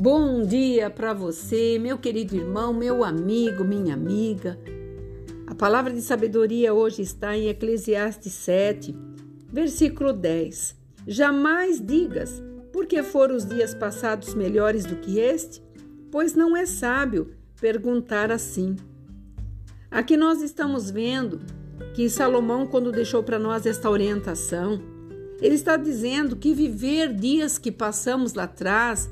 Bom dia para você, meu querido irmão, meu amigo, minha amiga. A palavra de sabedoria hoje está em Eclesiastes 7, versículo 10. Jamais digas, porque foram os dias passados melhores do que este? Pois não é sábio perguntar assim. Aqui nós estamos vendo que Salomão, quando deixou para nós esta orientação, ele está dizendo que viver dias que passamos lá atrás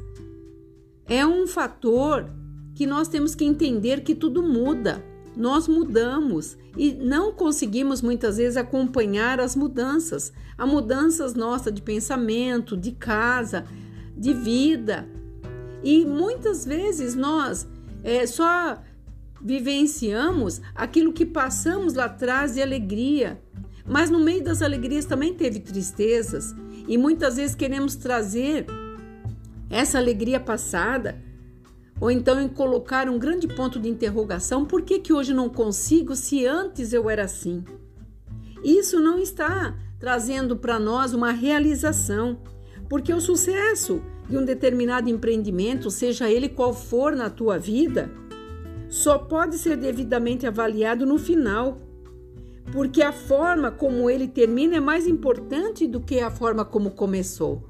é um fator que nós temos que entender que tudo muda. Nós mudamos e não conseguimos muitas vezes acompanhar as mudanças, as mudanças nossas de pensamento, de casa, de vida. E muitas vezes nós é, só vivenciamos aquilo que passamos lá atrás de alegria, mas no meio das alegrias também teve tristezas e muitas vezes queremos trazer essa alegria passada ou então em colocar um grande ponto de interrogação: por que, que hoje não consigo se antes eu era assim? Isso não está trazendo para nós uma realização, porque o sucesso de um determinado empreendimento, seja ele qual for na tua vida, só pode ser devidamente avaliado no final porque a forma como ele termina é mais importante do que a forma como começou.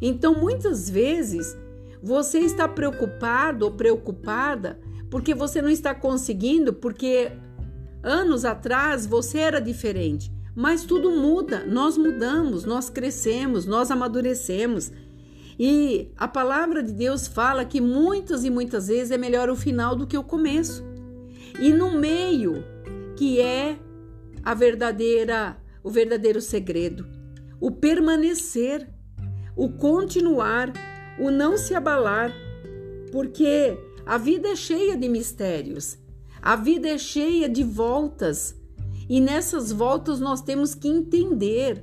Então, muitas vezes, você está preocupado ou preocupada porque você não está conseguindo, porque anos atrás você era diferente. Mas tudo muda, nós mudamos, nós crescemos, nós amadurecemos. E a palavra de Deus fala que muitas e muitas vezes é melhor o final do que o começo. E no meio, que é a verdadeira, o verdadeiro segredo, o permanecer, o continuar, o não se abalar, porque a vida é cheia de mistérios, a vida é cheia de voltas, e nessas voltas nós temos que entender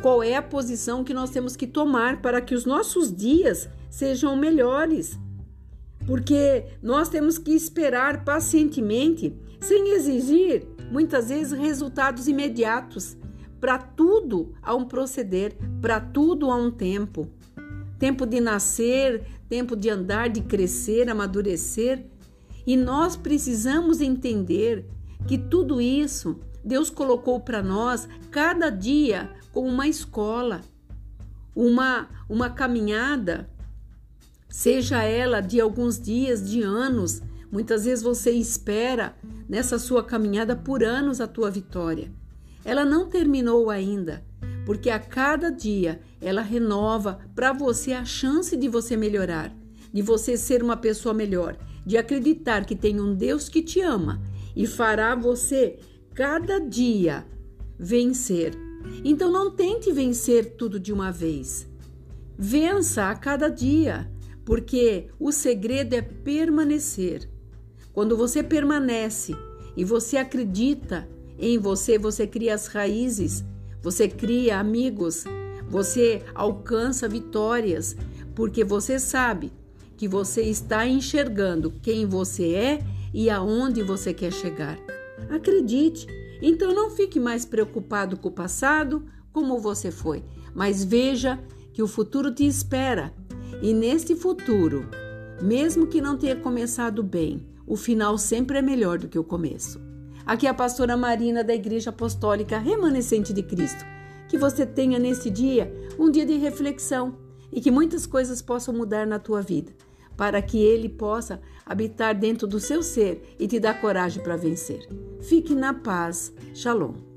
qual é a posição que nós temos que tomar para que os nossos dias sejam melhores. Porque nós temos que esperar pacientemente, sem exigir muitas vezes resultados imediatos. Para tudo há um proceder, para tudo há um tempo. Tempo de nascer, tempo de andar, de crescer, amadurecer. E nós precisamos entender que tudo isso Deus colocou para nós cada dia como uma escola, uma, uma caminhada, seja ela de alguns dias, de anos. Muitas vezes você espera nessa sua caminhada por anos a tua vitória. Ela não terminou ainda, porque a cada dia ela renova para você a chance de você melhorar, de você ser uma pessoa melhor, de acreditar que tem um Deus que te ama e fará você cada dia vencer. Então não tente vencer tudo de uma vez. Vença a cada dia, porque o segredo é permanecer. Quando você permanece e você acredita em você, você cria as raízes, você cria amigos, você alcança vitórias, porque você sabe que você está enxergando quem você é e aonde você quer chegar. Acredite, então não fique mais preocupado com o passado, como você foi, mas veja que o futuro te espera. E neste futuro, mesmo que não tenha começado bem, o final sempre é melhor do que o começo. Aqui é a pastora Marina da Igreja Apostólica Remanescente de Cristo. Que você tenha nesse dia um dia de reflexão e que muitas coisas possam mudar na tua vida, para que ele possa habitar dentro do seu ser e te dar coragem para vencer. Fique na paz. Shalom.